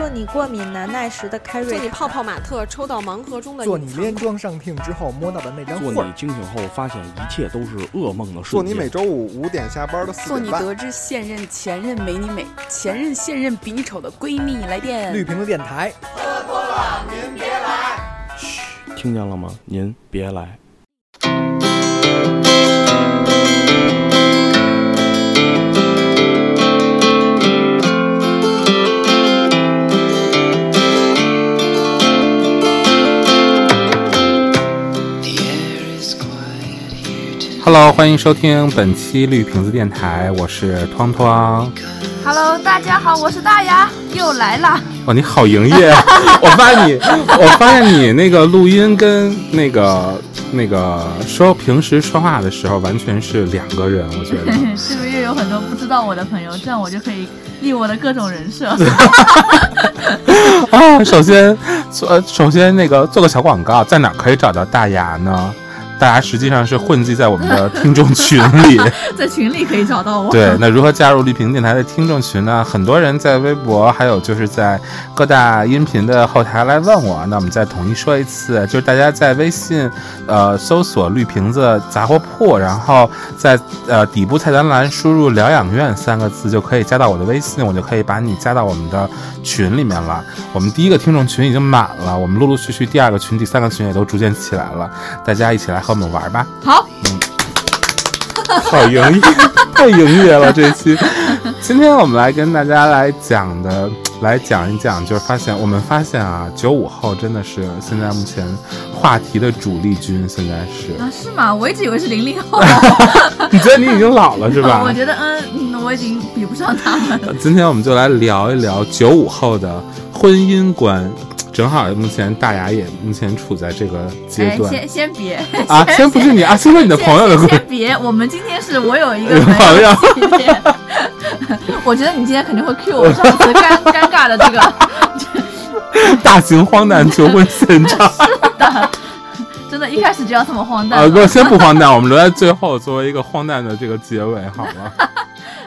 做你过敏难耐时的开瑞做你泡泡玛特抽到盲盒中的做你连装上听之后摸到的那张做你惊醒后发现一切都是噩梦的瞬间。做你每周五五点下班的四点半。做你得知现任前任没你美，前任现任比你丑的闺蜜来电。绿屏的电台。喝多了您别来。嘘，听见了吗？您别来。Hello，欢迎收听本期绿瓶子电台，我是汤汤。Hello，大家好，我是大牙，又来了。哦，你好营业！我发现你，我发现你那个录音跟那个那个说平时说话的时候完全是两个人，我觉得。是不是又有很多不知道我的朋友？这样我就可以立我的各种人设。啊，首先，做首先那个做个小广告，在哪可以找到大牙呢？大家实际上是混迹在我们的听众群里，在群里可以找到我。对，那如何加入绿屏电台的听众群呢？很多人在微博，还有就是在各大音频的后台来问我。那我们再统一说一次，就是大家在微信，呃，搜索“绿瓶子杂货铺”，然后在呃底部菜单栏输入“疗养院”三个字，就可以加到我的微信，我就可以把你加到我们的群里面了。我们第一个听众群已经满了，我们陆陆续续第二个群、第三个群也都逐渐起来了，大家一起来。和我们玩吧，好，嗯，好营业，太营业了这一期。今天我们来跟大家来讲的，来讲一讲，就是发现我们发现啊，九五后真的是现在目前话题的主力军，现在是啊，是吗？我一直以为是零零后，你觉得你已经老了是吧？我觉得嗯，我已经比不上他们。今天我们就来聊一聊九五后的婚姻观。正好目前大牙也目前处在这个阶段，先先别啊，先不是你啊，先说你的朋友的先别，我们今天是我有一个朋友，我觉得你今天肯定会 cue 我上次尴尴尬的这个 大型荒诞求婚现场，是的，真的，一开始就要这么荒诞啊？不，先不荒诞，我们留在最后作为一个荒诞的这个结尾，好吗。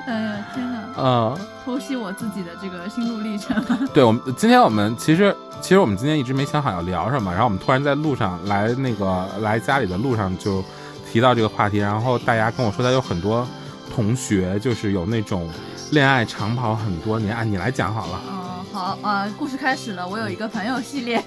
哎呀，天哪！嗯，剖析我自己的这个心路历程。对，我们今天我们其实。其实我们今天一直没想好要聊什么，然后我们突然在路上来那个来家里的路上就提到这个话题，然后大家跟我说他有很多同学就是有那种恋爱长跑很多年啊，你来讲好了。嗯，好啊，故事开始了。我有一个朋友系列，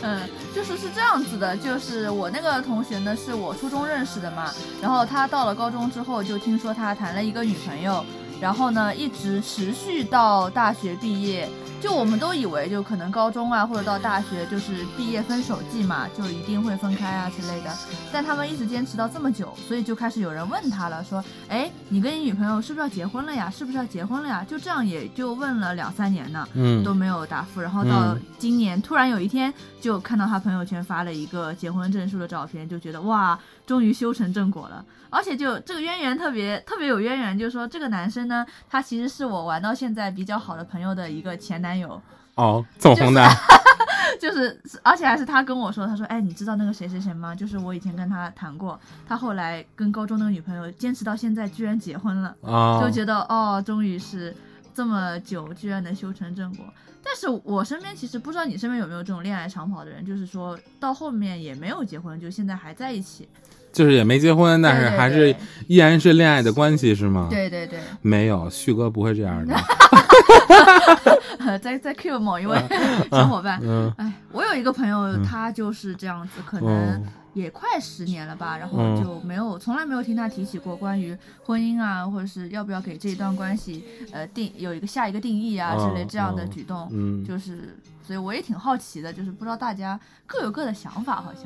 嗯，就是是这样子的，就是我那个同学呢是我初中认识的嘛，然后他到了高中之后就听说他谈了一个女朋友，然后呢一直持续到大学毕业。就我们都以为，就可能高中啊，或者到大学，就是毕业分手季嘛，就一定会分开啊之类的。但他们一直坚持到这么久，所以就开始有人问他了，说：“哎，你跟你女朋友是不是要结婚了呀？是不是要结婚了呀？”就这样，也就问了两三年呢，嗯，都没有答复。然后到今年，突然有一天，就看到他朋友圈发了一个结婚证书的照片，就觉得哇，终于修成正果了。而且就这个渊源特别特别有渊源，就是说这个男生呢，他其实是我玩到现在比较好的朋友的一个前男友。哦，这么荒诞，就是，而且还是他跟我说，他说，哎，你知道那个谁谁谁吗？就是我以前跟他谈过，他后来跟高中那个女朋友坚持到现在，居然结婚了，就觉得哦，终于是这么久，居然能修成正果。但是我身边其实不知道你身边有没有这种恋爱长跑的人，就是说到后面也没有结婚，就现在还在一起。就是也没结婚，但是还是依然是恋爱的关系，是吗？对对对，没有，旭哥不会这样的。在在 Q 某一位小伙伴，哎，我有一个朋友，他就是这样子，可能也快十年了吧，然后就没有，从来没有听他提起过关于婚姻啊，或者是要不要给这一段关系呃定有一个下一个定义啊之类这样的举动，嗯，就是。所以我也挺好奇的，就是不知道大家各有各的想法，好像。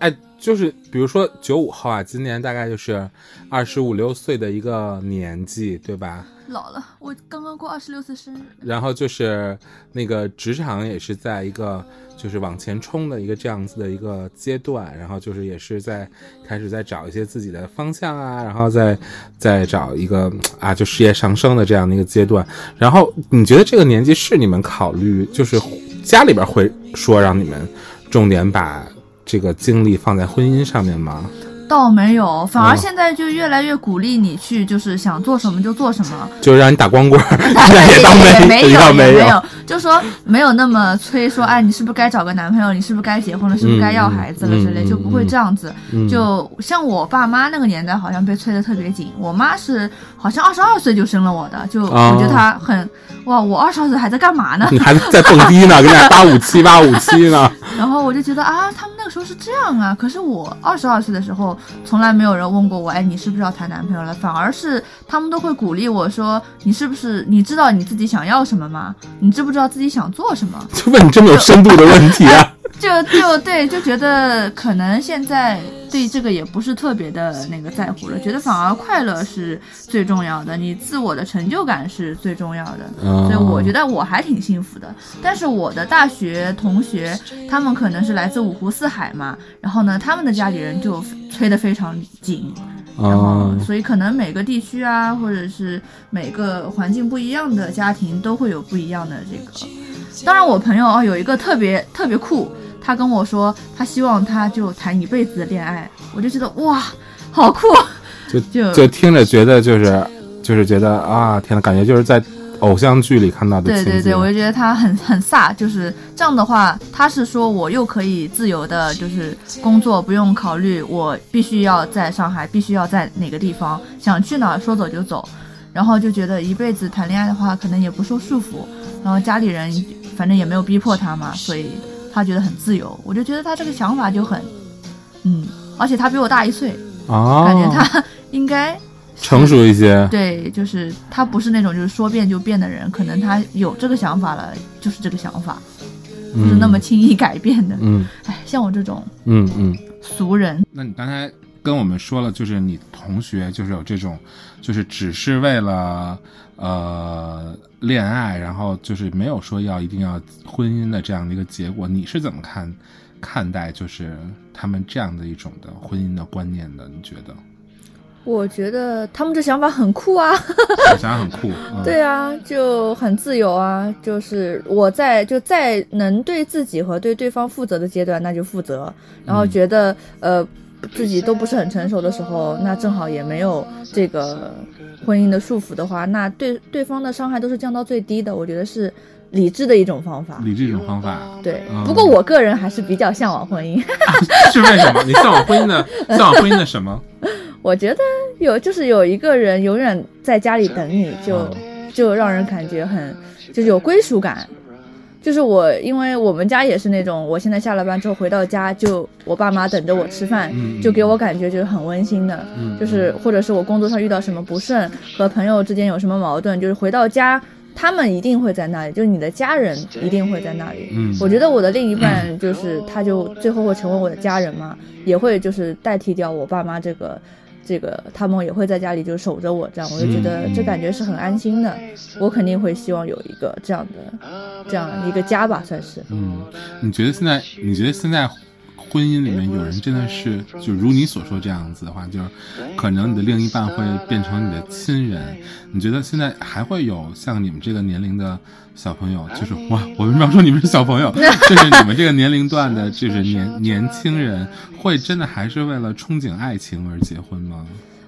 哎，就是比如说九五后啊，今年大概就是二十五六岁的一个年纪，对吧？老了，我刚刚过二十六岁生日。然后就是那个职场也是在一个就是往前冲的一个这样子的一个阶段，然后就是也是在开始在找一些自己的方向啊，然后再再找一个啊就事业上升的这样的一个阶段。然后你觉得这个年纪是你们考虑就是？家里边会说让你们重点把这个精力放在婚姻上面吗？倒没有，反而嗯现在就越来越鼓励你去，就是想做什么就做什么。就是让你打光棍儿，没有，没有，就说没有那么催说，哎，你是不是该找个男朋友？你是不是该结婚了？是不是该要孩子了之类，就不会这样子。嗯就像我爸妈那个年代，好像被催得特别紧。我妈是好像二十二岁就生了我的，就哦我觉得她很哇，我二十二岁还在干嘛呢？你 还在蹦迪呢，跟那八五七八五七呢。然后我就觉得啊，他们那个时候是这样啊。可是我二十二岁的时候，从来没有人问过我，哎，你是不是要谈男朋友了？反而是他们都会鼓励我说，你是不是你知道你自己想要什么吗？你知不知道自己想做什么？就 问你这么有深度的问题啊！就就对，就觉得可能现在对这个也不是特别的那个在乎了，觉得反而快乐是最重要的，你自我的成就感是最重要的。嗯所以我觉得我还挺幸福的。但是我的大学同学，他们可能是来自五湖四海嘛，然后呢，他们的家里人就催得非常紧。然后，嗯所以可能每个地区啊，或者是每个环境不一样的家庭，都会有不一样的这个。当然，我朋友哦有一个特别特别酷，他跟我说，他希望他就谈一辈子的恋爱，我就觉得哇，好酷！就就就听着觉得就是就是觉得啊，天呐，感觉就是在偶像剧里看到的。对对对，我就觉得他很很飒，就是这样的话，他是说我又可以自由的，就是工作不用考虑我必须要在上海，必须要在哪个地方，想去哪儿说走就走，然后就觉得一辈子谈恋爱的话，可能也不受束缚，然后家里人反正也没有逼迫他嘛，所以他觉得很自由，我就觉得他这个想法就很，嗯，而且他比我大一岁，啊，感觉他 应该。成熟一些。对，就是他不是那种就是说变就变的人，可能他有这个想法了，就是这个想法，不是那么轻易改变的。嗯哎，像我这种嗯嗯。俗人，那你刚才跟我们说了，就是你同学就是有这种，就是只是为了呃恋爱，然后就是没有说要一定要婚姻的这样的一个结果，你是怎么看看待就是他们这样的一种的婚姻的观念的？你觉得？我觉得他们这想法很酷啊。我 想法很酷。嗯、对啊，就很自由啊。就是我在就在能对自己和对对方负责的阶段，那就负责。然后觉得、呃自己都不是很成熟的时候，那正好也没有这个婚姻的束缚的话，那对对方的伤害都是降到最低的。我觉得是理智的一种方法。理智一种方法。对，嗯不过我个人还是比较向往婚姻。是为什么？你向往婚姻的 向往婚姻的什么？我觉得有就是有一个人永远在家里等你，就就让人感觉很就是有归属感。就是我，因为我们家也是那种，我现在下了班之后回到家，就我爸妈等着我吃饭，嗯就给我感觉就是很温馨的。嗯就是或者是我工作上遇到什么不顺，和朋友之间有什么矛盾，就是回到家，他们一定会在那里，就是你的家人一定会在那里。嗯我觉得我的另一半就是他，就最后会成为我的家人嘛，也会就是代替掉我爸妈这个。这个他们也会在家里就守着我，这样我就觉得这感觉是很安心的。我肯定会希望有一个这样的，这样一个家吧，算是。嗯，你觉得现在？你觉得现在婚姻里面有人真的是就如你所说这样子的话，就是可能你的另一半会变成你的亲人？你觉得现在还会有像你们这个年龄的小朋友，就是哇，我为什么要说你们是小朋友？就是你们这个年龄段的，就是年年轻人，会真的还是为了憧憬爱情而结婚吗？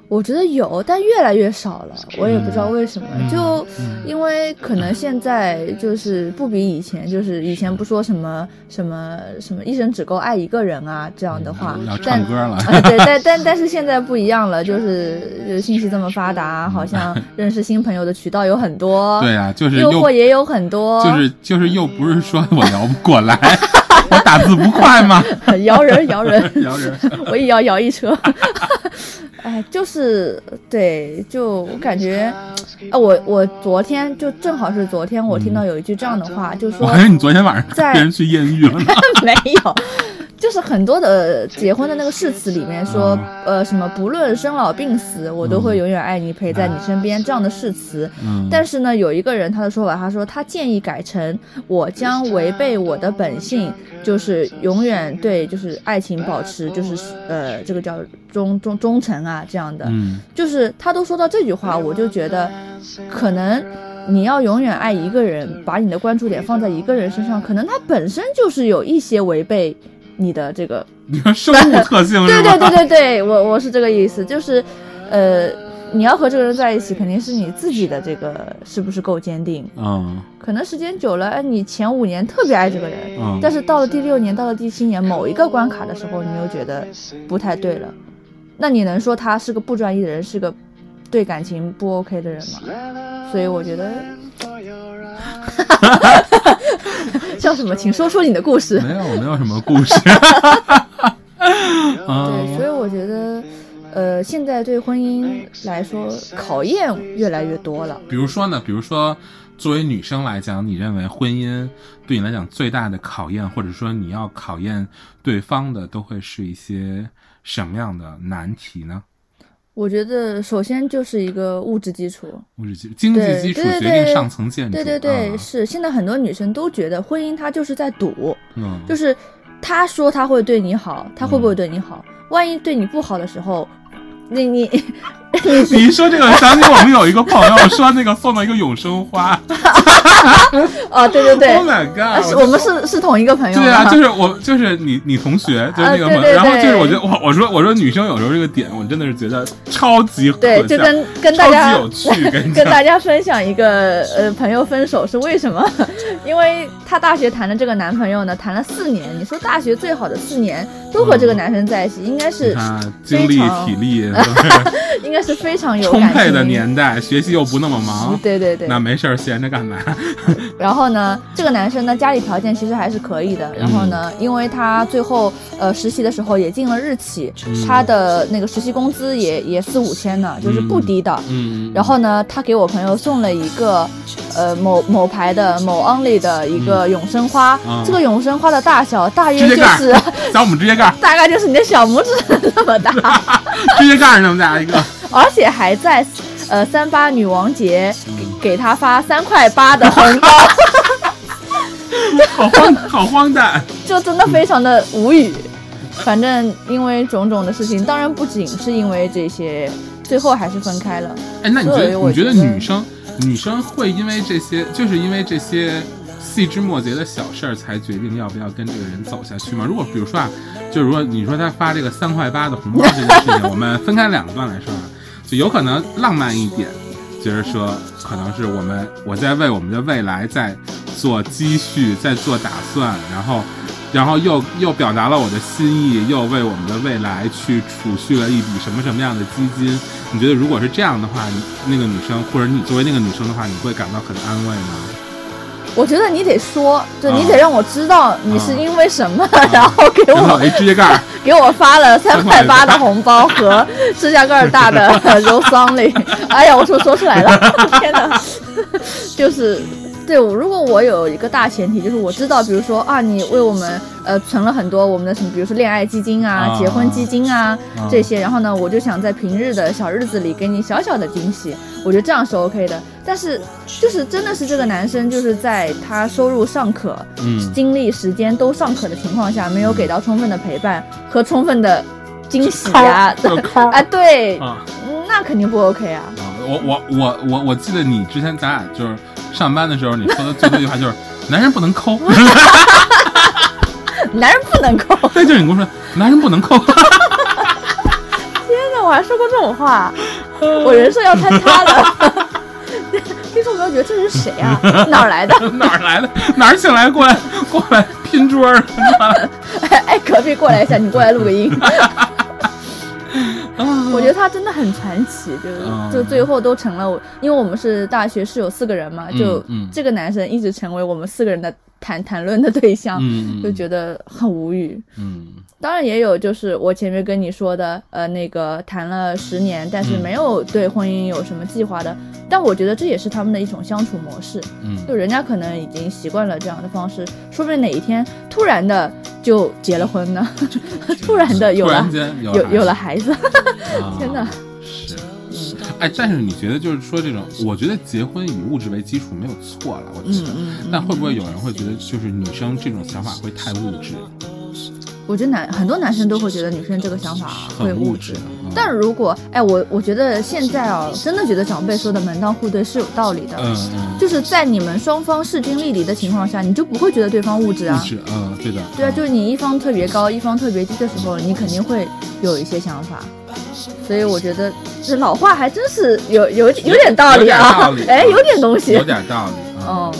我觉得有，但越来越少了，我也不知道为什么。嗯就因为可能现在就是不比以前，就是以前不说什么什么什么一生只够爱一个人啊这样的话，要但唱歌了，啊，对，但 但但是现在不一样了，就是就信息这么发达，好像 认识新朋友的渠道有很多，对啊，就是诱惑也有很多，就是就是又不是说我摇不过来，我打字不快吗？摇 人摇人，摇人，我也摇摇一车。哎，就是对，就我感觉，啊，我我昨天就正好是昨天，我听到有一句这样的话，就说我还以为你昨天晚上在别人去艳遇了呢。没有，就是很多的结婚的那个誓词里面说，呃，什么不论生老病死，我都会永远爱你，陪在你身边这样的誓词。嗯，但是呢，有一个人他的说法，他说他建议改成我将违背我的本性，就是永远对就是爱情保持就是呃这个叫忠忠忠诚啊这样的。嗯就是他都说到这句话，我就觉得，可能你要永远爱一个人，把你的关注点放在一个人身上，可能他本身就是有一些违背你的这个。你说生物特性 对对对对对，我我是这个意思，就是，呃，你要和这个人在一起，肯定是你自己的这个是不是够坚定。嗯可能时间久了，哎，你前五年特别爱这个人，嗯但是到了第六年，到了第七年某一个关卡的时候，你又觉得不太对了，那你能说他是个不专一的人，是个对感情不 OK 的人吗？所以我觉得，笑什么？请说出你的故事。没有没有什么故事。啊对，所以我觉得，呃，现在对婚姻来说考验越来越多了。比如说呢，比如说作为女生来讲，你认为婚姻对你来讲最大的考验，或者说你要考验对方的，都会是一些什么样的难题呢？我觉得首先就是一个物质基础，物质基经济对基础对对对决定上层建筑。对对对，啊是现在很多女生都觉得婚姻它就是在赌，嗯，就是他说他会对你好，他会不会对你好？万一对你不好的时候，你你 你一说这个，想起我们有一个朋友说那个送了一个永生花。哦，对对对 Oh my god！我们是是同一个朋友对啊，就是我，就是你，你同学，就是那个朋友。然后就是我觉得，我我说我说女生有时候这个点，我真的是觉得超级可对，就跟跟大家级有趣，跟大家分享一个呃朋友分手是为什么？因为她大学谈的这个男朋友呢，谈了四年。你说大学最好的四年都和这个男生在一起，应该是他精力体力应该是非常有充沛的年代，学习又不那么忙，对对对。那没事儿闲着干嘛？然后呢，这个男生呢，家里条件其实还是可以的。然后呢，因为他最后呃实习的时候也进了日企，他的那个实习工资也也四五千呢，就是不低的。嗯，然后呢，他给我朋友送了一个，呃，某某牌的某 Only 的一个永生花。嗯这个永生花的大小大约就是，咱我们指甲盖，大概就是你的小拇指那么大，直接盖儿那么大一个，而且还在呃三八女王节给给他发三块八的红包，好荒好荒诞。就真的非常的无语。反正因为种种的事情，当然不仅是因为这些，最后还是分开了。哎，那你觉得你觉得觉得女生女生会因为这些，就是因为这些细枝末节的小事儿，才决定要不要跟这个人走下去吗？如果比如说啊，就是说你说他发这个三块八的红包这件事情，我们分开两段来说啊，就有可能浪漫一点，就是说可能是我们我在为我们的未来在做积蓄，在做打算，然后。然后又又表达了我的心意，又为我们的未来去储蓄了一笔什么什么样的基金？你觉得如果是这样的话，那个女生或者你作为那个女生的话，你会感到很安慰吗？我觉得你得说，就啊你得让我知道你是因为什么，然后给我 给我发了三块八的红包和指甲盖儿大的 Rose Only。哎呀，我说说出来了，天哪！就是对，我如果我有一个大前提，就是我知道，比如说啊，你为我们呃存了很多我们的什么，比如说恋爱基金啊、啊结婚基金啊啊这些，然后呢，我就想在平日的小日子里给你小小的惊喜，我觉得这样是 OK 的。但是就是真的是这个男生就是在他收入尚可、嗯精力、时间都尚可的情况下，没有给到充分的陪伴和充分的惊喜呀、啊，对，那肯定不 OK 啊。啊！我我我我我记得你之前咱俩就是上班的时候，你说的最多一句话就是“男人不能抠”，男人不能抠，对，就是你跟我说“男人不能抠”，天哪，我还说过这种话，我人设要坍塌了。听众朋友觉得这是谁啊？哪儿来的？哪儿来的？哪儿请来过来过来拼桌儿？哎，隔壁过来一下，你过来录个音。我觉得他真的很传奇，就是嗯就最后都成了我，因为我们是大学室友四个人嘛，就嗯。这个男生一直成为我们四个人的谈谈论的对象，嗯 就觉得很无语。嗯当然也有，就是我前面跟你说的，呃，那个谈了十年，但是嗯没有对婚姻有什么计划的。但我觉得这也是他们的一种相处模式，嗯就人家可能已经习惯了这样的方式，说不定哪一天突然的就结了婚呢，突然的有了有有有了了孩子，啊 天哪！是，哎，但是你觉得就是说这种，我觉得结婚以物质为基础没有错了，我觉得，嗯嗯但会不会有人会觉得就是女生这种想法会太物质？我觉得男很多男生都会觉得女生这个想法会很物质质。。嗯但如果哎，我我觉得现在啊，真的觉得长辈说的门当户对是有道理的。嗯嗯，就是在你们双方势均力敌的情况下，你就不会觉得对方物质啊物。质，嗯，对的，对啊，就是你一方特别高，一方特别低的时候，你肯定会有一些想法。所以我觉得这老话还真是有有有点道理啊 哎，有点东西有。点道理。嗯哦，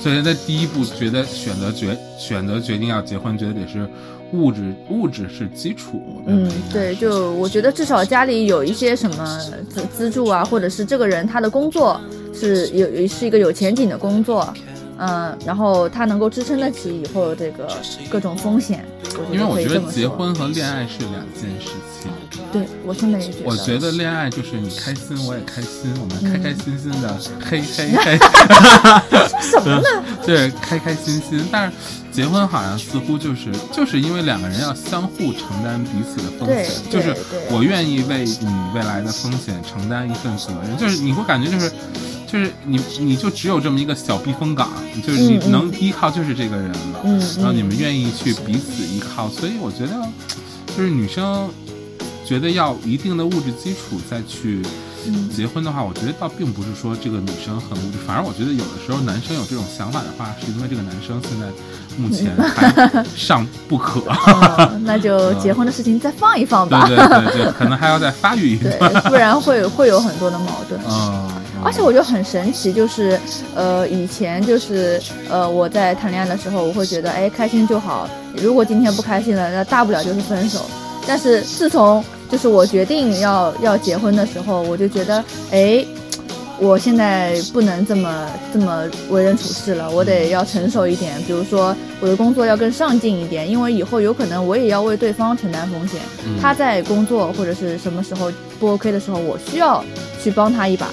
所以在第一步觉得选择决选择决定要结婚，觉得得是物质物质是基础。嗯，对，就我觉得至少家里有一些什么资资助啊，或者是这个人他的工作是有有是一个有前景的工作，嗯，然后他能够支撑得起以后这个各种风险。因为我觉得结婚和恋爱是两件事情。对我现在也觉得，我觉得恋爱就是你开心，我也开心，我们开开心心的，嗯嘿嘿嘿。什么呢？对，开开心心。但是结婚好像似乎就是就是因为两个人要相互承担彼此的风险，就是我愿意为你未来的风险承担一份责任，就是你会感觉就是。就是你，你就只有这么一个小避风港，就是你能依靠就是这个人了，嗯然后你嗯们愿意去彼此依靠，所以我觉得，就是女生觉得要一定的物质基础再去嗯结婚的话，我觉得倒并不是说这个女生很物质，反而我觉得有的时候男生有这种想法的话，是因为这个男生现在目前还尚不可，哦那就结婚的事情再放一放吧，对对对对，可能还要再发育一对段，不然会会有很多的矛盾。嗯，而且我觉得很神奇，就是呃，以前就是呃，我在谈恋爱的时候，我会觉得哎，开心就好。如果今天不开心了，那大不了就是分手。但是自从就是我决定要要结婚的时候，我就觉得哎，我现在不能这么这么为人处事了，我得要成熟一点。比如说我的工作要更上进一点，因为以后有可能我也要为对方承担风险。嗯他在工作或者是什么时候不 OK 的时候，我需要去帮他一把。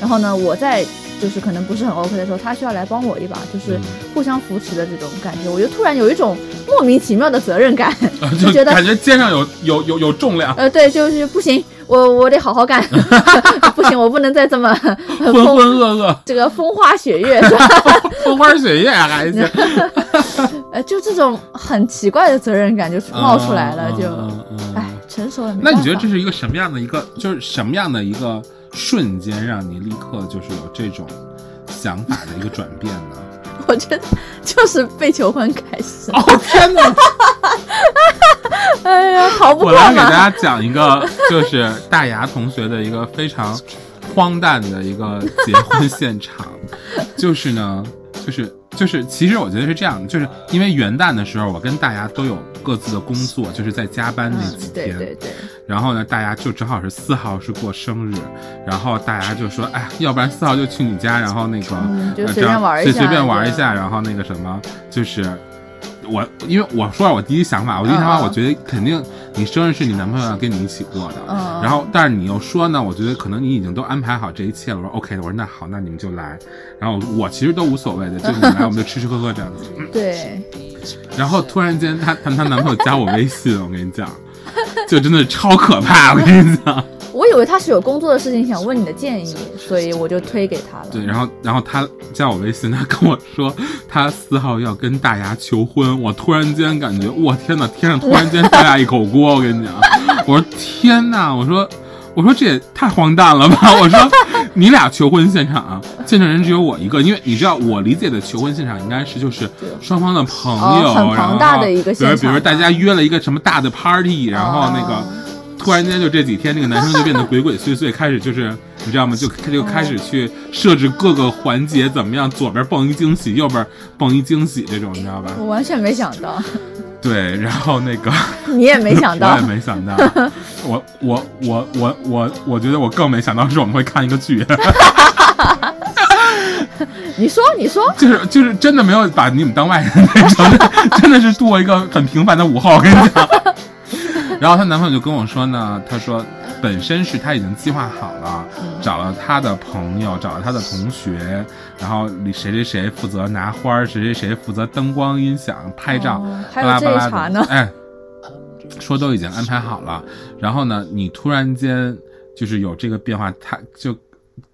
然后呢，我在就是可能不是很 OK 的时候，他需要来帮我一把，就是嗯。互相扶持的这种感觉。我就突然有一种莫名其妙的责任感，就 就觉得感觉肩上有有有有重量，呃，对，就是不行，我我得好好干，不行，我不能再这么 浑浑噩噩，这个风花雪月是吧？风花雪月还行，呃，就这种很奇怪的责任感就冒出来了，就哎，成熟了那你觉得这是一个什么样的一个，就是什么样的一个瞬间，让你立刻就是有这种想法的一个转变呢？我觉得就是被求婚开始。哦天哪！哎呀，好不我。来给大家讲一个，就是大牙同学的一个非常荒诞的一个结婚现场，就是呢，就是就是，其实我觉得是这样的，就是因为元旦的时候，我跟大牙都有各自的工作，就是在加班那几嗯，对天，对对，然后呢，大家就正好是四号是过生日，然后大家就说，哎，要不然四号就去你家，然后那个、呃嗯就随便玩一下随便玩一下，然后那个什么，就是我，因为我说我第一想法，我第一想法，我觉得肯定你生日是你男朋友要跟你一起过的，嗯。然后但是你又说呢，我觉得可能你已经都安排好这一切了，我说 OK 的，我说那好，那你们就来，然后我其实都无所谓的，就你们来 我们就吃吃喝喝这样子，对，然后突然间她她她男朋友加我微信，我跟你讲，就真的是超可怕，我跟你讲。我以为他是有工作的事情想问你的建议，所以我就推给他了。对，然后然后他加我微信，他跟我说他四号要跟大牙求婚，我突然间感觉，我天哪，天上突然间掉下一口锅，我跟你讲，我说天哪，我说我说这也太荒诞了吧，我说你俩求婚现场啊，见证人只有我一个，因为你知道我理解的求婚现场应该是就是双方的朋友，哦很庞大的一个然后比如比如大家约了一个什么大的 party，然后那个。哦突然间就这几天，那个男生就变得鬼鬼祟祟，开始就是你知道吗？就他就开始去设置各个环节怎么样，左边蹦一惊喜，右边蹦一惊喜，这种你知道吧？我完全没想到，对，然后那个 你也没想到我也，没想到，我我我我我我觉得我更没想到是我们会看一个剧，你说你说，就是就是真的没有把你们当外人那种，真的是度过一个很平凡的午后，我跟你讲。然后她男朋友就跟我说呢，他说本身是他已经计划好了，找了他的朋友，找了他的同学，然后谁谁谁负责拿花儿，谁谁谁负责灯光、音响、拍照，巴拉巴拉。的哎，说都已经安排好了，然后呢，你突然间就是有这个变化，他就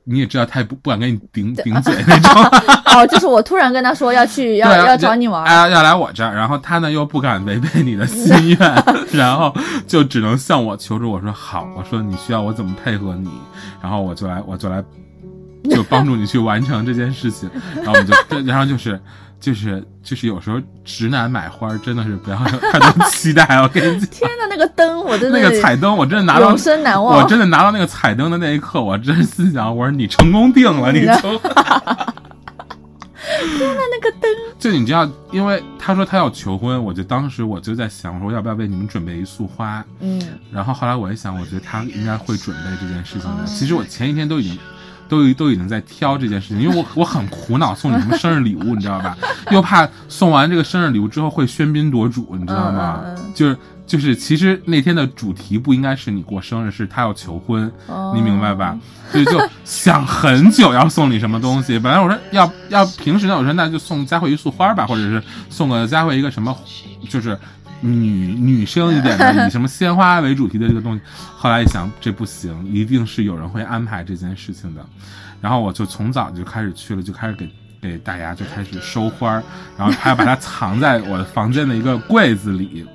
你也知道他也不不敢跟你顶顶嘴 那种，哦，就是我突然跟他说要去要啊要找你玩儿，哎，要来我这儿，然后他呢又不敢违背你的心 愿，然后就只能向我求助。我说好，我说你需要我怎么配合你，然后我就来我就来就帮助你去完成这件事情，然后我们就对然后就是。就是就是有时候直男买花真的是不要有太多期待，我跟你讲，天呐，那个灯我真的那个彩灯我真的拿到永生难忘。我真的拿到那个彩灯的那一刻，我真心想，我说你成功定了，你就。天呐，那个灯！就你知道，因为他说他要求婚，我就当时我就在想，我说要不要为你们准备一束花？嗯，然后后来我一想，我觉得他应该会准备这件事情的。哦其实我前一天都已经。都都已经在挑这件事情，因为我我很苦恼送你什么生日礼物，你知道吧？又怕送完这个生日礼物之后会喧宾夺主，你知道吗？就是就是，其实那天的主题不应该是你过生日，是他要求婚，哦你明白吧？所以就想很久要送你什么东西。本来我说要要平时呢，我说那就送佳慧一束花吧，或者是送个佳慧一个什么，就是女女生一点的，以什么鲜花为主题的这个东西。后来一想，这不行，一定是有人会安排这件事情的。然后我就从早就开始去了，就开始给给大家就开始收花儿，然后还要把它藏在我的房间的一个柜子里。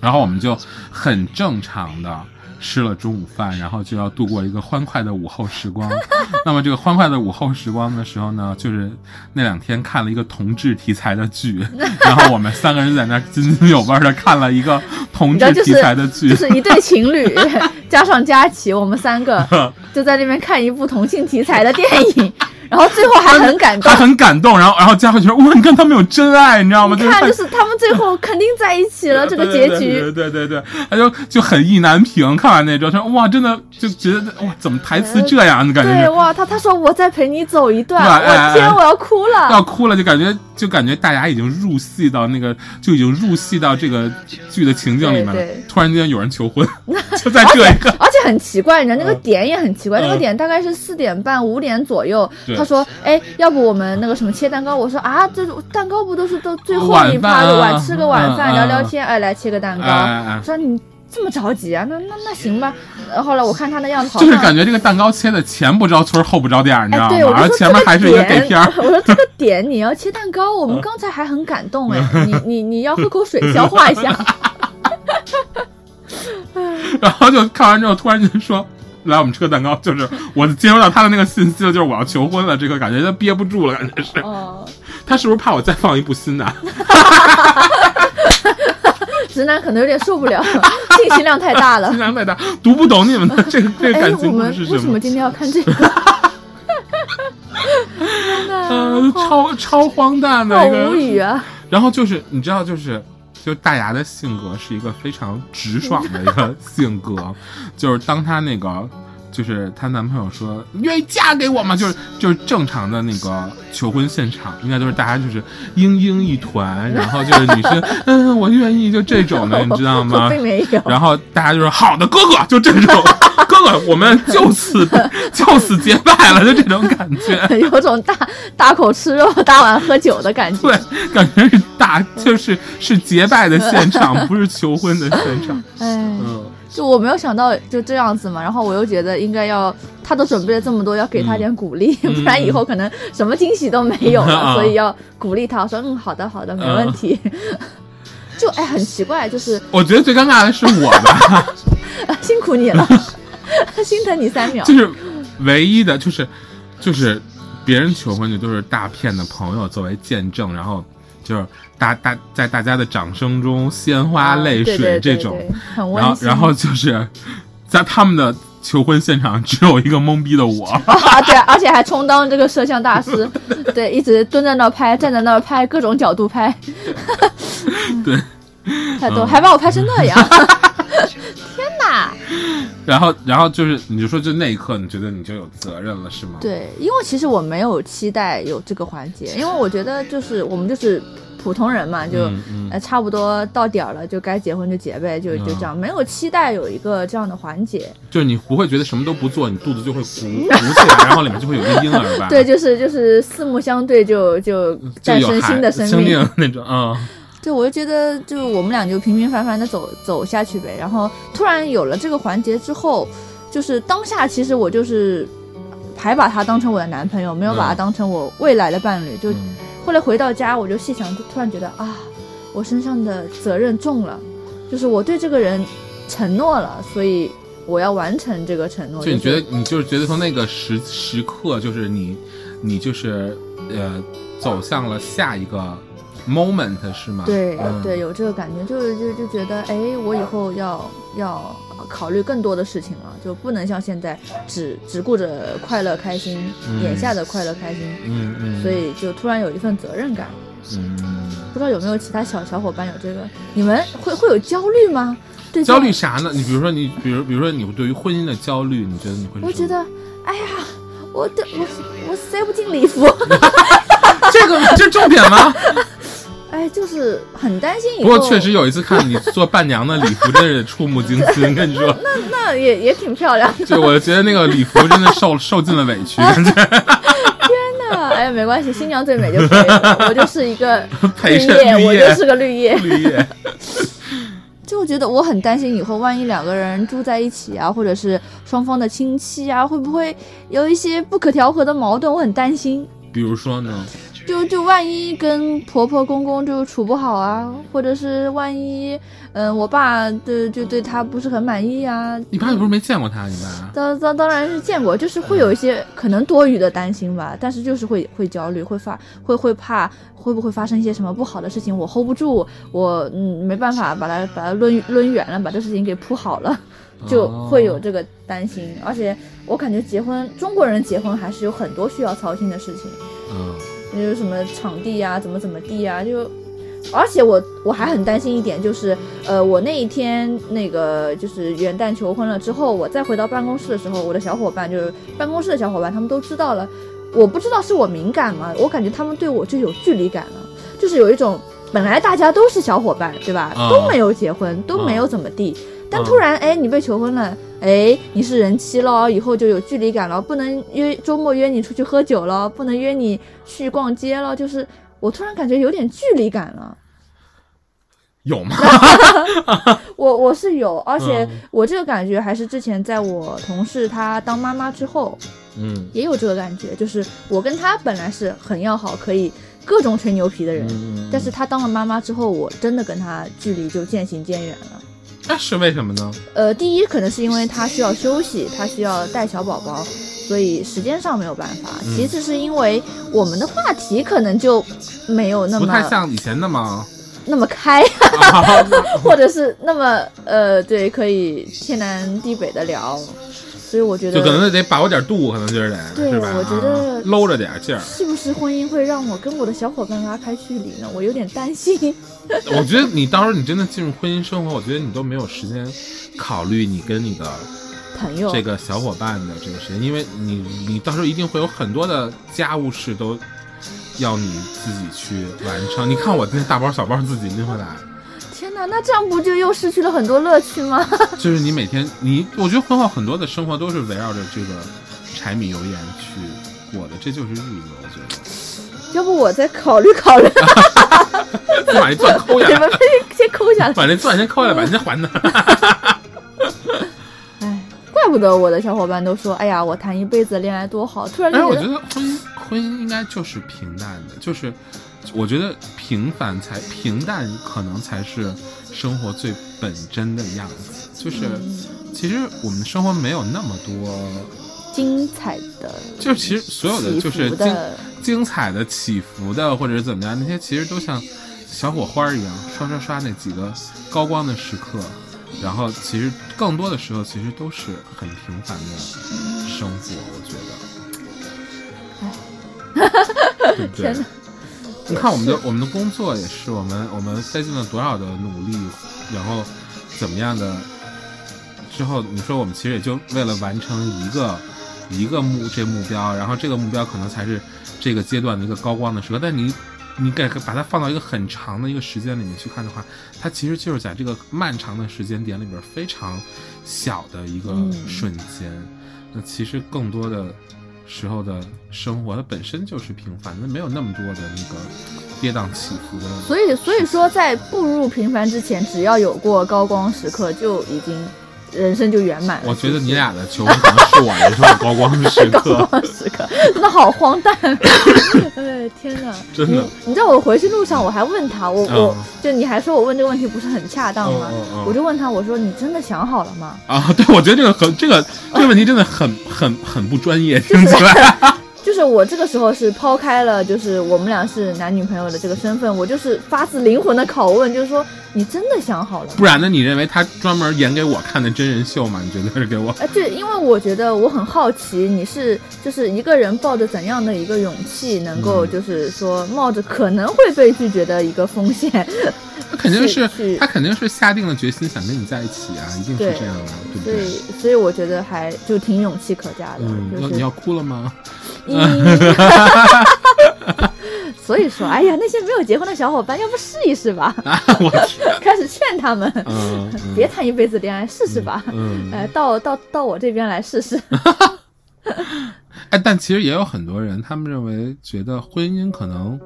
然后我们就很正常的吃了中午饭，然后就要度过一个欢快的午后时光。那么这个欢快的午后时光的时候呢，就是那两天看了一个同志题材的剧，然后我们三个人在那儿津津有味的看了一个同志题材的剧，就是一对 情侣加上佳琪，我们三个就在那边看一部同性题材的电影。然后最后还很感动，他很感动，然后然后佳慧就说：“哇，你看他们有真爱，你知道吗？”你看，就是他们最后肯定在一起了，这个结局。对对对对，他就就很意难平。看完那之后，他说：“哇，真的就觉得哇，怎么台词这样的感觉？”对哇，他他说我再陪你走一段，我天，我要哭了，要哭了，就感觉就感觉大家已经入戏到那个，就已经入戏到这个剧的情境里面了。突然间有人求婚，就在这一个，而且很奇怪，你知道那个点也很奇怪，那个点大概是四点半五点左右，他说：“哎。”要不我们那个什么切蛋糕？我说啊，这蛋糕不都是都最后一趴的晚吃个晚饭聊聊天，哎，来切个蛋糕。我说你这么着急啊？那那那行吧。后来我看他那样子，就是感觉这个蛋糕切的前不着村后不着店，你知道吗？对，我说前面还是一个给片儿。我说这个点你要切蛋糕，我们 刚才还很感动哎，你你你要喝口水消化一下。然后就看完之后，突然就说。来，我们吃个蛋糕，就是我接收到他的那个信息了，就是我要求婚了，这个感觉他憋不住了，感觉是。哦。他是不是怕我再放一部新的？直男可能有点受不了，信息量太大了。信息量太大，读不懂你们的 这个这个感情故事是什么？为什么今天要看这个？呃，超超荒诞的一个。好无语啊！然后就是你知道，就是。就大牙的性格是一个非常直爽的一个性格，就是当他那个，就是她男朋友说愿意嫁给我吗？就是就是正常的那个求婚现场，应该都是大家就是嘤嘤一团，然后就是女生 嗯我愿意就这种的，你知道吗？并没有。然后大家就是好的哥哥，就这种 哥哥，我们就此就此结拜了，就这种感觉，有种大大口吃肉大碗喝酒的感觉。对，感觉是大就是是结拜的现场，不是求婚的现场。哎，嗯，就我没有想到就这样子嘛，然后我又觉得应该要，他都准备了这么多，要给他点鼓励，嗯、不然以后可能什么惊喜都没有了，所以要鼓励他，我说嗯，好的好的，没问题。嗯、就哎，很奇怪，就是我觉得最尴尬的是我吧，辛苦你了，心疼你三秒。就是唯一的，就是就是别人求婚就都是大片的朋友作为见证，然后。就是大大在大家的掌声中，鲜花泪水这种，然后然后就是在他们的求婚现场，只有一个懵逼的我，啊，对，而且还充当这个摄像大师，对，一直蹲在那儿拍，站在那儿拍，各种角度拍，对，太多，还把我拍成那样，天哪！然后，然后就是，你就说，就那一刻，你觉得你就有责任了，是吗？对，因为其实我没有期待有这个环节，因为我觉得就是我们就是普通人嘛，就、嗯、呃差不多到点儿了，就该结婚就结呗，就就这样，嗯、没有期待有一个这样的环节。就是你不会觉得什么都不做，你肚子就会鼓 鼓起来，然后里面就会有个婴儿吧？对，就是就是四目相对就就诞生新的生命那种啊。嗯对，我就觉得，就我们俩就平平凡凡的走走下去呗。然后突然有了这个环节之后，就是当下其实我就是还把他当成我的男朋友，没有把他嗯当成我未来的伴侣。就嗯后来回到家，我就细想，就突然觉得啊，我身上的责任重了，就是我对这个人承诺了，所以我要完成这个承诺。就你觉是得你就是觉得从那个时时刻，就是你你就是呃走向了下一个 moment 是吗？对、嗯对，有这个感觉，就是就就觉得，哎，我以后要要考虑更多的事情了，就不能像现在只只顾着快乐开心，嗯眼下的快乐开心，嗯嗯，所以就突然有一份责任感。嗯不知道有没有其他小小伙伴有这个？你们会会有焦虑吗？对焦虑啥呢？你比如说你，比如比如说你对于婚姻的焦虑，你觉得你会？我觉得，哎呀，我的我我塞不进礼服，这个这是重点吗？哎，就是很担心以后。不过确实有一次看你做伴娘的礼服，真是触目惊心。跟你说，那那也也挺漂亮的。就我觉得那个礼服真的受受尽了委屈，感觉那哎呀，没关系，新娘最美就可以了。我就是一个 陪绿叶，衬绿叶我就是个绿叶。绿叶。就觉得我很担心以后，万一两个人住在一起啊，或者是双方的亲戚啊，会不会有一些不可调和的矛盾？我很担心。比如说呢？就就万一跟婆婆公公就处不好啊，或者是万一，嗯、我爸对就对他不是很满意啊。你爸又不是没见过他，你爸？当当当然是见过，就是会有一些可能多余的担心吧，但是就是会会焦虑，会发会会怕会不会发生一些什么不好的事情，我 hold 不住，我嗯没办法把它把它抡抡圆了，把这事情给铺好了，就会有这个担心。而且我感觉结婚，中国人结婚还是有很多需要操心的事情。嗯比如什么场地呀、怎么怎么地呀、就，而且我我还很担心一点，就是呃，我那一天那个就是元旦求婚了之后，我再回到办公室的时候，我的小伙伴就是办公室的小伙伴，他们都知道了，我不知道是我敏感吗？我感觉他们对我就有距离感了，就是有一种本来大家都是小伙伴，对吧？啊都没有结婚，都没有怎么地，但突然哎，你被求婚了。哎，你是人妻了，以后就有距离感了，不能约周末约你出去喝酒了，不能约你去逛街了，就是我突然感觉有点距离感了。有吗？我我是有，而且嗯我这个感觉还是之前在我同事她当妈妈之后嗯也有这个感觉，就是我跟她本来是很要好，可以各种吹牛皮的人，嗯，但是她当了妈妈之后，我真的跟她距离就渐行渐远了。那是为什么呢？呃，第一可能是因为他需要休息，他需要带小宝宝，所以时间上没有办法。嗯其次是因为我们的话题可能就没有那么不太像以前那么那么开，啊或者是那么呃，对，可以天南地北的聊。所以我觉得，就可能得把握点度，可能就是得对是吧？我觉得啊搂着点劲儿。是不是婚姻会让我跟我的小伙伴拉开距离呢？我有点担心。我觉得你到时候你真的进入婚姻生活，我觉得你都没有时间考虑你跟你的朋友，这个小伙伴的这个时间，因为你你到时候一定会有很多的家务事都要你自己去完成。你看我那大包小包自己拎回来，那这样不就又失去了很多乐趣吗？就是你每天你，我觉得婚后很多的生活都是围绕着这个柴米油盐去过的，这就是日子。我觉得，要不我再考虑考虑，你把那钻抠下来，你们先抠下来。把那钻先抠下来，把人家还他。哎，怪不得我的小伙伴都说，哎呀，我谈一辈子恋爱多好，突然哎，我觉得，婚姻婚姻应该就是平淡的，就是我觉得平凡才平淡，可能才是生活最本真的样子。就是嗯其实我们的生活没有那么多，精彩的、就是其实所有的就是精，精彩的、起伏的，或者是怎么样，那些其实都像小火花一样，刷刷刷那几个高光的时刻。然后其实更多的时候，其实都是很平凡的生活，我觉得。对不对天哪？你看我们的我们的工作也是，我们我们费尽了多少的努力，然后怎么样的之后，你说我们其实也就为了完成一个一个目这目标，然后这个目标可能才是这个阶段的一个高光的时刻，但你。你给把它放到一个很长的一个时间里面去看的话，它其实就是在这个漫长的时间点里边非常小的一个嗯瞬间。那其实更多的时候的生活，它本身就是平凡的，没有那么多的那个跌宕起伏的。所以所以说，在步入平凡之前，只要有过高光时刻，就已经人生就圆满了。我觉得你俩的求婚可能是我人生的高光时刻，高光时刻真的好荒诞。哎，天哪！真的你你知道我回去路上我还问他，我我嗯就你还说我问这个问题不是很恰当吗嗯嗯嗯？我就问他，我说你真的想好了吗？啊！对，我觉得这个很这个这个问题真的很很很不专业，听起来。就是我这个时候是抛开了，就是我们俩是男女朋友的这个身份，我就是发自灵魂的拷问，就是说你真的想好了？不然呢？你认为他专门演给我看的真人秀吗？你觉得是给我？呃，对因为我觉得我很好奇，你是就是一个人抱着怎样的一个勇气，能够嗯就是说冒着可能会被拒绝的一个风险，他肯定是他肯定是下定了决心想跟你在一起啊，一定是这样的，对不所以对？所以我觉得还就挺勇气可嘉的，嗯，就是要你要哭了吗？嗯 所以说，哎呀，那些没有结婚的小伙伴，要不试一试吧？啊，我天，开始劝他们，别谈一辈子恋爱，试试吧。嗯，呃，到到到我这边来试试。哎，但其实也有很多人，他们认为觉得婚姻可能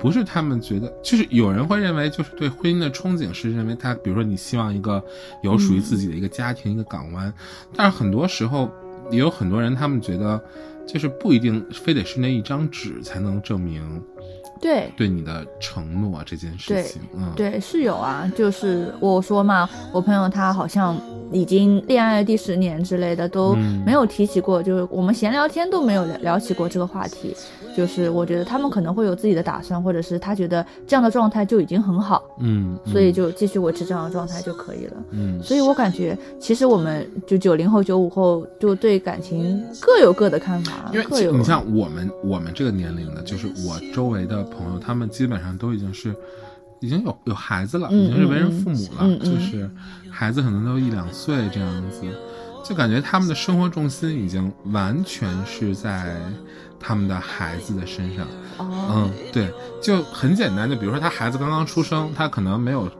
不是他们觉得，就是有人会认为，就是对婚姻的憧憬是认为他，比如说你希望一个有属于自己的一个家庭、一个港湾，但是很多时候也有很多人，他们觉得就是不一定非得是那一张纸才能证明对对你的承诺这件事情。嗯，对，是有啊，就是我说嘛，我朋友他好像已经恋爱第十年之类的，都嗯没有提起过，就是我们闲聊天都没有聊聊起过这个话题。就是我觉得他们可能会有自己的打算，或者是他觉得这样的状态就已经很好，嗯，嗯所以就继续维持这样的状态就可以了。嗯所以我感觉，其实我们就九零后、九五后，就对感情各有各的看法，因为各有其你像我们我们这个年龄的，就是我周围的朋友，他们基本上都已经是已经有有孩子了，嗯已经是为人父母了，就是孩子可能都一两岁这样子，就感觉他们的生活重心已经完全是在他们的孩子的身上。哦。嗯，对，就很简单就，比如说他孩子刚刚出生，他可能没有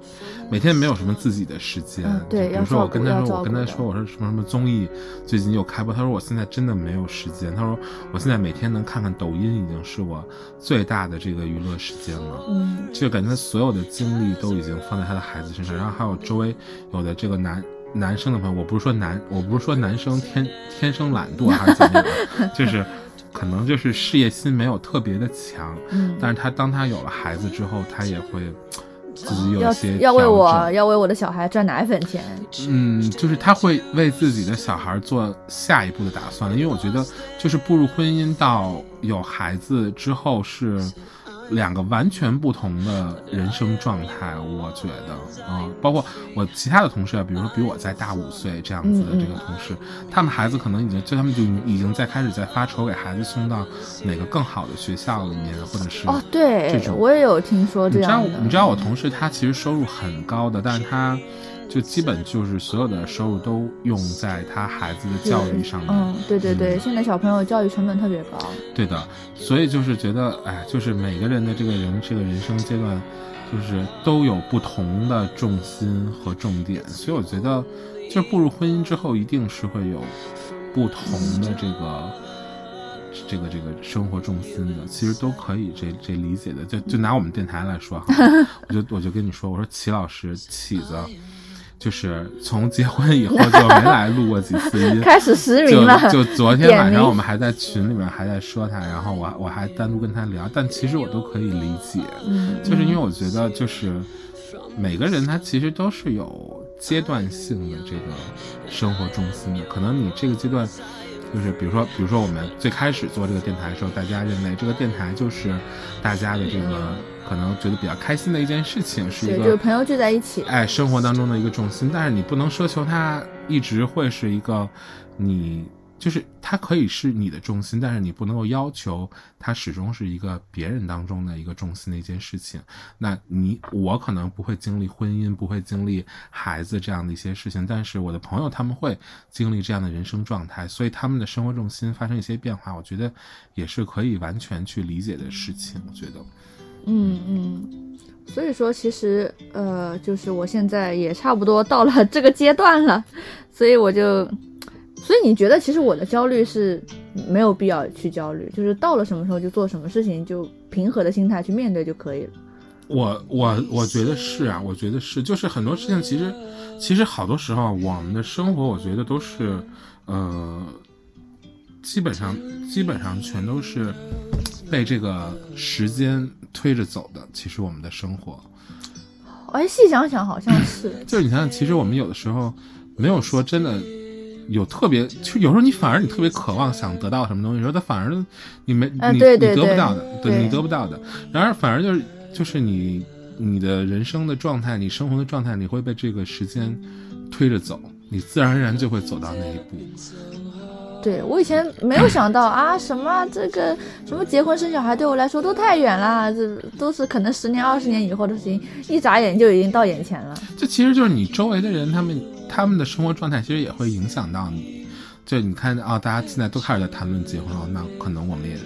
每天没有什么自己的时间。嗯对比如说我跟他说，我跟他说，我说什么什么综艺最近又开播，他说我现在真的没有时间，他说我现在每天能看看抖音已经是我最大的这个娱乐时间了。嗯。就感觉他所有的精力都已经放在他的孩子身上，然后还有周围有的这个男男生的朋友，我不是说男，我不是说男生天天生懒惰还是怎么样的，就是可能就是事业心没有特别的强，嗯，但是他当他有了孩子之后，他也会自己有些要为我要为我的小孩赚奶粉钱。嗯，就是他会为自己的小孩做下一步的打算，因为我觉得就是步入婚姻到有孩子之后是两个完全不同的人生状态，我觉得啊、包括我其他的同事啊，比如说比我再大五岁这样子的这个同事，他们孩子可能已经就他们就已经在开始在发愁给孩子送到哪个更好的学校里面，或者是哦，对这，种我也有听说这你知道样。你知道我同事他其实收入很高的，但是他就基本就是所有的收入都用在他孩子的教育上面。嗯，对对对，嗯现在小朋友教育成本特别高。对的，所以就是觉得，哎，就是每个人的这个人这个人生阶段，就是都有不同的重心和重点，所以我觉得，就是步入婚姻之后，一定是会有不同的这个。这个这个生活重心的，其实都可以这这理解的。就就拿我们电台来说哈，我就我就跟你说，我说齐老师起子，就是从结婚以后就没来录过几次音，开始实名了，就就昨天晚上我们还在群里面还在说他，然后我我还单独跟他聊，但其实我都可以理解，嗯，就是因为我觉得就是每个人他其实都是有阶段性的这个生活重心的，可能你这个阶段。就是比如说，比如说我们最开始做这个电台的时候，大家认为这个电台就是大家的这个可能觉得比较开心的一件事情，是一，个就是朋友聚在一起。哎，生活当中的一个重心，但是你不能奢求它一直会是一个你，就是它可以是你的重心，但是你不能够要求它始终是一个别人当中的一个重心的一件事情。那你我可能不会经历婚姻，不会经历孩子这样的一些事情，但是我的朋友他们会经历这样的人生状态，所以他们的生活重心发生一些变化，我觉得也是可以完全去理解的事情。我觉得，嗯嗯，所以说其实呃，就是我现在也差不多到了 这个阶段了，所以我就，所以你觉得其实我的焦虑是没有必要去焦虑，就是到了什么时候就做什么事情，就平和的心态去面对就可以了。我我我觉得是啊，我觉得是，就是很多事情其实其实好多时候我们的生活，我觉得都是呃，基本上基本上全都是被这个时间推着走的。其实我们的生活，哎，细想想好像是，就是你想想，其实我们有的时候没有说真的有特别，就有时候你反而你特别渴望想得到什么东西，有时候他反而你没你对对对你得不到的，对你得不到的，然而反而就是就是你你的人生的状态，你生活的状态，你会被这个时间推着走，你自然而然就会走到那一步。对我以前没有想到啊，什么这个什么结婚生小孩对我来说都太远了，这都是可能十年二十年以后的事情，一眨眼就已经到眼前了。这其实就是你周围的人，他们他们的生活状态其实也会影响到你。就你看啊、大家现在都开始在谈论结婚了，那可能我们也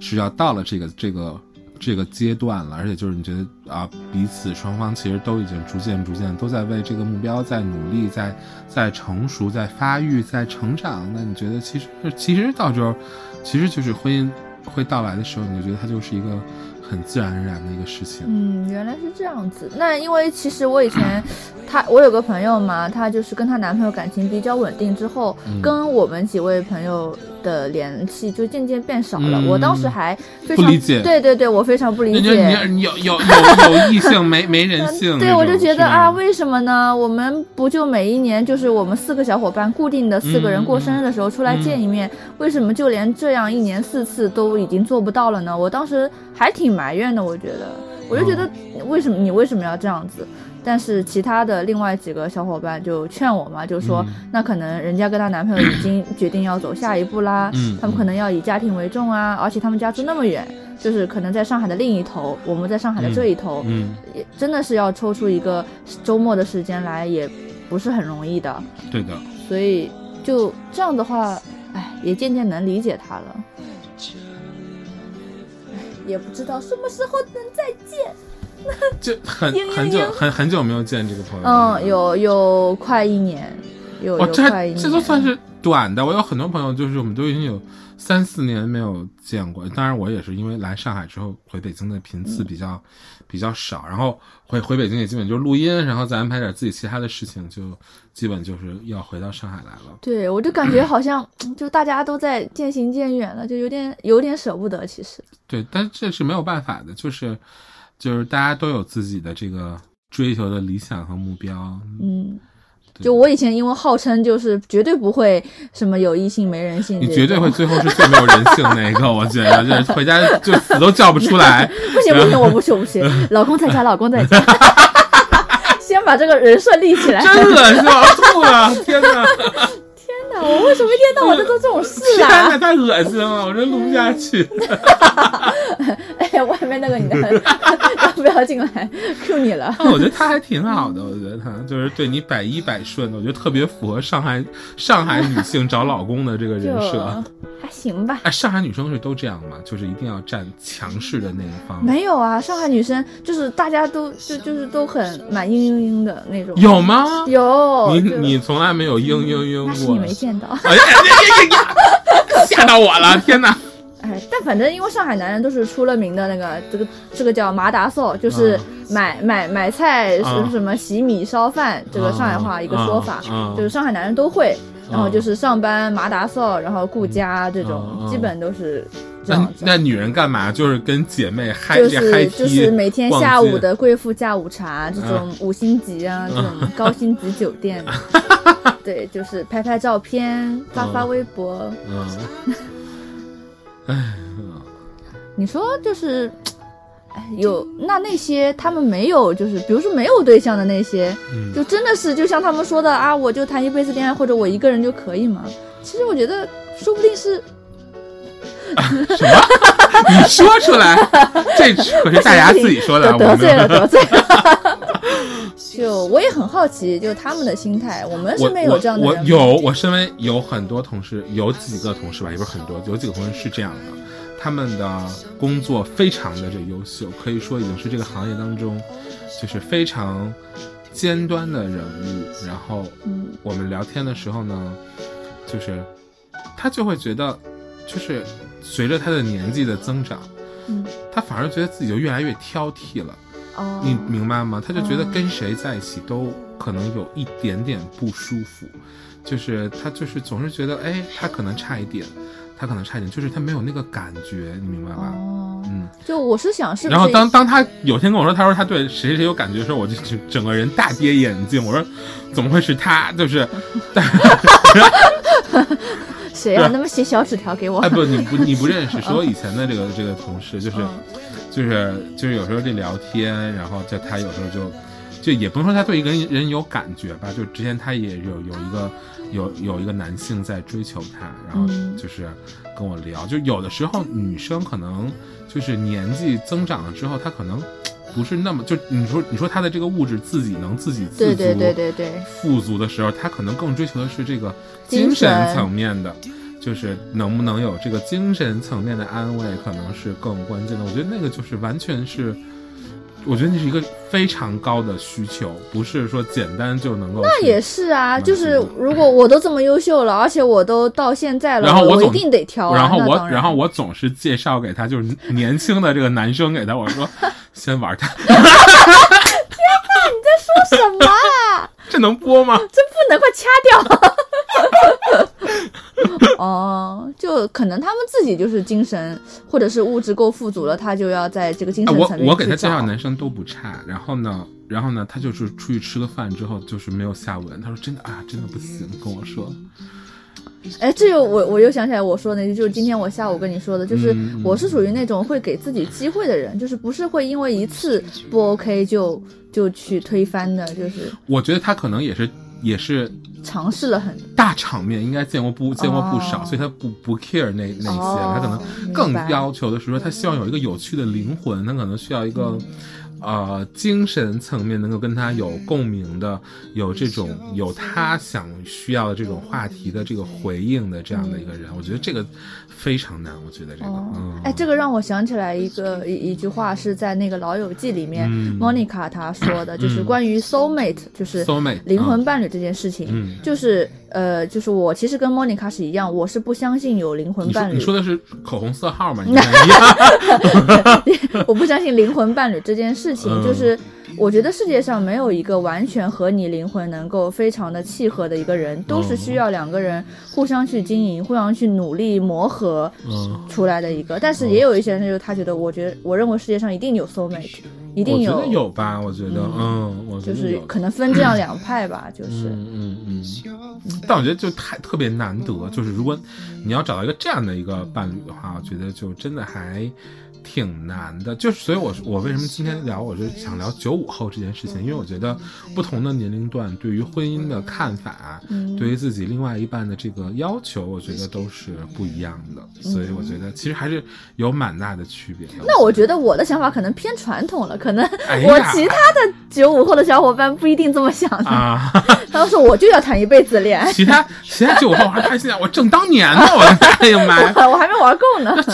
是要到了这个这个这个阶段了，而且就是你觉得啊，彼此双方其实都已经逐渐逐渐都在为这个目标在努力，在在成熟，在发育，在成长。那你觉得其实其实到时候，其实就是婚姻会到来的时候，你就觉得它就是一个很自然而然的一个事情。嗯，原来是这样子。那因为其实我以前，她我有个朋友嘛，她就是跟她男朋友感情比较稳定之后，嗯跟我们几位朋友的联系就渐渐变少了。嗯我当时还非常不理解对对对，我非常不理解。有有有有异性没没人性？对，我就觉得啊，为什么呢？我们不就每一年就是我们四个小伙伴固定的四个人嗯过生日的时候出来见一面，为什么就连这样一年四次都已经做不到了呢？我当时还挺埋怨的，我觉得，我就觉得为什么你为什么要这样子？但是其他的另外几个小伙伴就劝我嘛，就说、嗯那可能人家跟她男朋友已经决定要走下一步啦，嗯他们可能要以家庭为重啊，而且他们家住那么远，就是可能在上海的另一头，我们在上海的这一头，嗯，也真的是要抽出一个周末的时间来，也不是很容易的。对的，所以就这样的话，哎，也渐渐能理解他了。哎，也不知道什么时候能再见。就很很久很很久没有见这个朋友。嗯，有有快一年，有哦，有快一年。这都算是短的。我有很多朋友，就是我们都已经有三四年没有见过。当然，我也是因为来上海之后回北京的频次比较、比较少，然后回回北京也基本就是录音，然后再安排点自己其他的事情，就基本就是要回到上海来了。对，我就感觉好像就大家都在渐行渐远了，就有点有点舍不得。其实，对，但这是没有办法的，就是就是大家都有自己的这个追求的理想和目标。嗯，就我以前因为号称就是绝对不会什么有异性没人性，你绝对会最后是最没有人性那一个，我觉得，就是回家就死都叫不出来。不行不行，我不行我不行，老公在家，老公在家，先把这个人设立起来。真恶心，我要吐了！天哪，我为什么一天到晚在做这种事天啊？哪，太恶心了，我真录不下去。哎，外面那个女的要不要进来？Q 你了。我觉得她还挺好的，我觉得她就是对你百依百顺的，我觉得特别符合上海上海女性找老公的这个人设。还行吧。哎，上海女生是都这样吗？就是一定要占强势的那一方？没有啊，上海女生就是大家都就就是都很蛮嘤嘤嘤的那种。有吗？有，你你从来没有嘤嘤嘤过那是你。没见到。哎呀呀呀呀呀！吓到我了！天哪！哎，但反正因为上海男人都是出了名的那个，这个这个叫麻达嗦，就是啊买、买买菜什么什么洗米烧饭，这个上海话一个说法，就是上海男人都会。然后啊就是上班麻达扫，然后顾家这种，基本都是这那样子。那女人干嘛？就是跟姐妹嗨就是就是每天下午的贵妇下午茶这种五星级啊，这种高星级酒店，对，就是拍拍照片，发发微博。嗯，哎，你说就是，哎，有那那些他们没有，就是比如说没有对象的那些，嗯就真的是就像他们说的啊，我就谈一辈子恋爱，或者我一个人就可以吗？其实我觉得说不定是 什么？你说出来，这可是大牙自己说的，得 得罪了，得罪了。就我也很好奇，就他们的心态，我们身边有这样的我有，我身边有很多同事，有几个同事吧，也不是很多，有几个同事是这样的，他们的工作非常的这优秀，可以说已经是这个行业当中就是非常尖端的人物。然后嗯我们聊天的时候呢，就是他就会觉得，就是随着他的年纪的增长，嗯他反而觉得自己就越来越挑剔了。哦，你明白吗？他就觉得跟谁在一起都可能有一点点不舒服，就是他就是总是觉得，哎，他可能差一点，他可能差一点，就是他没有那个感觉，你明白吧？哦，嗯。就我是想是是，然后当当他有天跟我说，他说他对谁谁有感觉的时候，我就整整个人大跌眼镜。我说怎么会是他？就是，谁啊？那么写小纸条给我？哎不，你不你不认识，是我以前的这个这个同事，就是就是就是有时候这聊天，然后就他有时候就就也不能说他对一个人人有感觉吧，就之前他也有有一个有有一个男性在追求她，然后就是跟我聊，就有的时候女生可能就是年纪增长了之后，她可能。不是那么就你说你说她的这个物质自己能自给自足，对对对对对，富足的时候，她可能更追求的是这个精神层面的，就是能不能有这个精神层面的安慰，可能是更关键的。我觉得那个就是完全是，我觉得那是一个非常高的需求，不是说简单就能够。那也是啊，就是如果我都这么优秀了，而且我都到现在了，然后我一定得挑、啊。然后我然，然后我总是介绍给他，就是年轻的这个男生给他，我说 先玩他。天哪，你在说什么啊？这能播吗？这不能，快掐掉。哦，就可能他们自己就是精神或者是物质够富足了，他就要在这个精神层面、啊、我我给他介绍男生都不差，然后呢，然后呢，他就是出去吃个饭之后就是没有下文，他说真的啊，真的不行，跟我说。哎，这又我我又想起来我说的那句，就是今天我下午跟你说的，就是嗯。我是属于那种会给自己机会的人，就是不是会因为一次不 OK 就就去推翻的，就是。我觉得他可能也是也是尝试了很大场面，应该见过不见过不少，哦所以他不不 care 那那些，哦他可能更要求的是说他希望有一个有趣的灵魂，他可能需要一个。呃，精神层面能够跟他有共鸣的，有这种有他想需要的这种话题的这个回应的这样的一个人，我觉得这个非常难。我觉得这个，哦。嗯，哎，这个让我想起来一个一一句话，是在那个《老友记》里面、嗯。M o n i c a 她说的，就是嗯关于 soul mate，就是，soul mate，灵魂伴侣这件事情，嗯。就是呃，就是我其实跟 Monica 是一样，我是不相信有灵魂伴侣，你说的是口红色号吗？你 我不相信灵魂伴侣这件事情，嗯就是我觉得世界上没有一个完全和你灵魂能够非常的契合的一个人，都是需要两个人互相去经营、互相去努力磨合嗯，出来的一个。但是也有一些人，就是他觉得，我觉得我认为世界上一定有 soul mate，一定我觉得有吧？我觉得，嗯嗯，我觉就是可能分这样两派吧，就是。嗯嗯嗯，但我觉得就太特别难得，就是如果你要找到一个这样的一个伴侣的话，我觉得就真的还挺难的。就是所以我，我为什么今天聊，我就想聊九五后这件事情，因为我觉得不同的年龄段对于婚姻的看法，嗯对于自己另外一半的这个要求，我觉得都是不一样的。所以我觉得其实还是有蛮大的区别的。那我觉得我的想法可能偏传统了，可能哎呀我其他的九五后的小伙伴不一定这么想的。啊，他们说我就要谈一辈子恋爱，其他其他九五后还开心啊！我正当年呢，我的大爷妈呀！我还没玩够呢。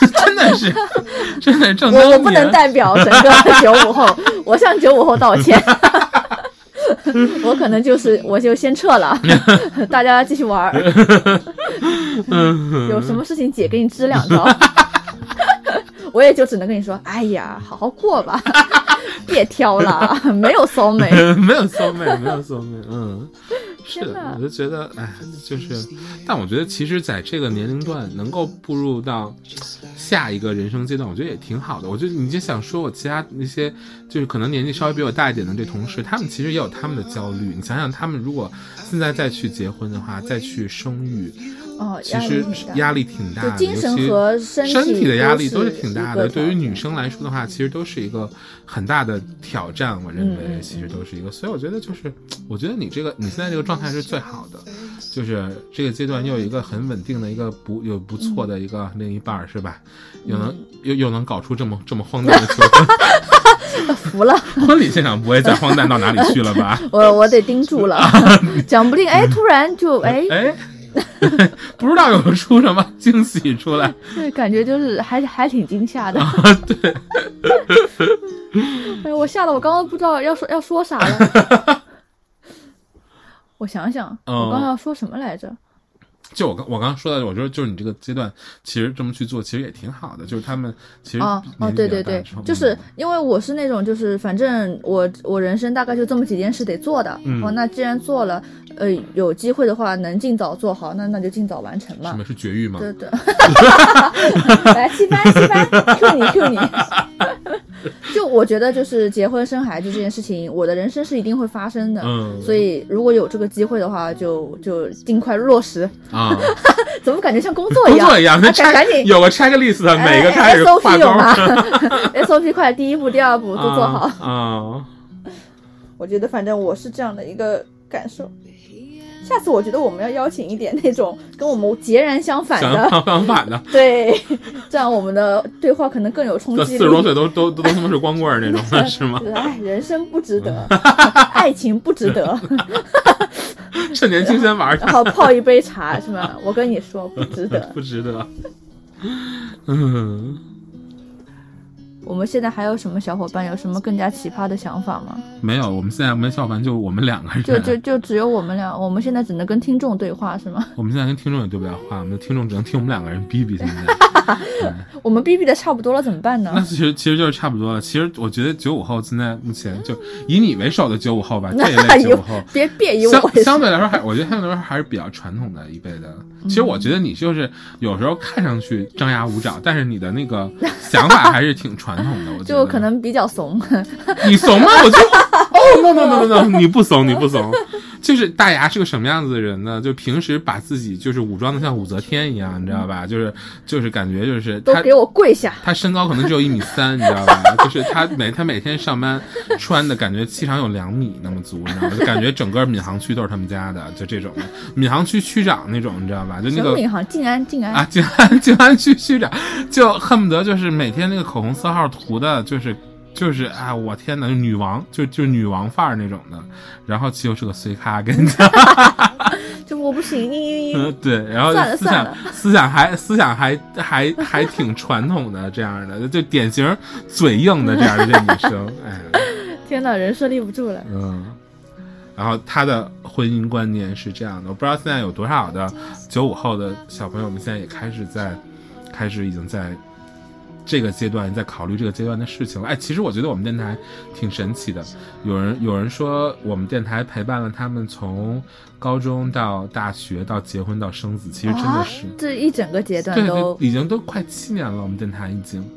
真真的是，真的正当我我不能代表整个 九五后，我向九五后道歉。我可能就是我就先撤了，大家继续玩儿。有什么事情姐给你支两招，我也就只能跟你说，哎呀，好好过吧，别挑了，没有骚美。没有骚妹，没有骚妹，嗯，是的，我就觉得，哎，就是，但我觉得其实在这个年龄段能够步入到下一个人生阶段，我觉得也挺好的。我觉得你就想说我其他那些，就是可能年纪稍微比我大一点的这同事，他们其实也有他们的焦虑。你想想，他们如果现在再去结婚的话，再去生育，哦，其实压力挺大的，精神和身身体的压力都都是挺大的。对于女生，来说的话，其实都是一个很大的挑战。我认为，其实都是一个。所以我觉得，就是我觉得你这个你现在这个状态是最好的，就是这个阶段又有一个很稳定的一个不有不错的一个另一半儿，是吧？又能又又能搞出这么这么荒诞的求婚，服了，婚礼现场不会再荒诞到哪里去了吧？我我得盯住了，讲不定哎，突然就哎，哎，不知道有出什么惊喜出来。对感觉就是还还挺惊吓的。对，哎，我吓得我刚刚不知道要说要说啥了。我想想，嗯我刚刚要说什么来着？就我刚我刚刚说的，我觉得就是你这个阶段，其实这么去做，其实也挺好的。就是他们其实哦哦，对对对，就是因为我是那种，就是反正我我人生大概就这么几件事得做的。嗯哦，那既然做了，呃，有机会的话能尽早做好，那那就尽早完成嘛什。么是绝育吗？对对，来七番七番，Q 你 Q 你。就我觉得，就是结婚生孩子这件事情，我的人生是一定会发生的。嗯所以如果有这个机会的话，就就尽快落实。啊，怎么感觉像工作一样？工作一样，啊那赶赶紧有个 checklist，每个哎开始画 SOP 有吗？SOP 快，第一步、第二步都做好。啊。我觉得反正我是这样的一个感受。下次我觉得我们要邀请一点那种跟我们截然相反的，相反的，对，这样我们的对话可能更有冲击力。四十多岁都都都都他妈是光棍那种 是吗就？是哎，人生不值得，爱情不值得，趁年轻先玩去然，后泡一杯茶是吧？我跟你说不值得。不值得。嗯，我们现在还有什么小伙伴有什么更加奇葩的想法吗？没有，我们现在没小伙伴，就我们两个人。就就就只有我们俩，我们现在只能跟听众对话是吗？我们现在跟听众也对不了话，我们的听众只能听我们两个人逼逼。现在，我们逼逼的差不多了，怎么办呢那？其实其实就是差不多了。其实我觉得九五后现在目前就以你为首的九五后吧，这一类九五后。别别以我相为相对来说还，我觉得相对来说还是比较传统的一辈的。其实我觉得你就是有时候看上去张牙舞爪，但是你的那个想法还是挺传统的。我就可能比较怂。你怂吗？我就哦，no no no no no，你不怂，你不怂。就是大牙是个什么样子的人呢？就平时把自己就是武装的像武则天一样，你知道吧？就是就是感觉就是他都给我跪下！他身高可能只有一米三，你知道吧？就是他每他每天上班穿的感觉气场有两米那么足，你知道吗？就感觉整个闵行区都是他们家的，就这种的。闵行区区长那种，你知道吧？就那个闵行？静安，静安。啊，静安静安区区长，就恨不得就是每天那个口红色号涂的，就是就是啊，我天哪，女王，就就女王范儿那种的。然后其实是个随咖，跟你讲，就我不行，你嗯对，然后思想思想还思想还还还挺传统的这样的，就典型嘴硬的这样的这女生，哎，天哪，人设立不住了。嗯。然后她的婚姻观念是这样的，我不知道现在有多少的九五后的小朋友们现在也开始在，开始已经在这个阶段在考虑这个阶段的事情了。哎，其实我觉得我们电台挺神奇的，有人有人说我们电台陪伴了他们从高中到大学到结婚到生子，其实真的是。啊这一整个阶段对都对，已经都快七年了，我们电台已经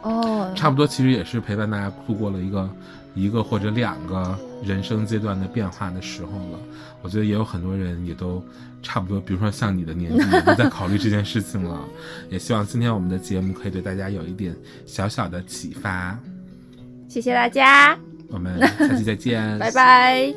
哦，差不多，其实也是陪伴大家度过了一个一个或者两个人生阶段的变化的时候了。我觉得也有很多人也都差不多，比如说像你的年纪，也都在考虑这件事情了。也希望今天我们的节目可以对大家有一点小小的启发。谢谢大家，我们下期再见，拜拜。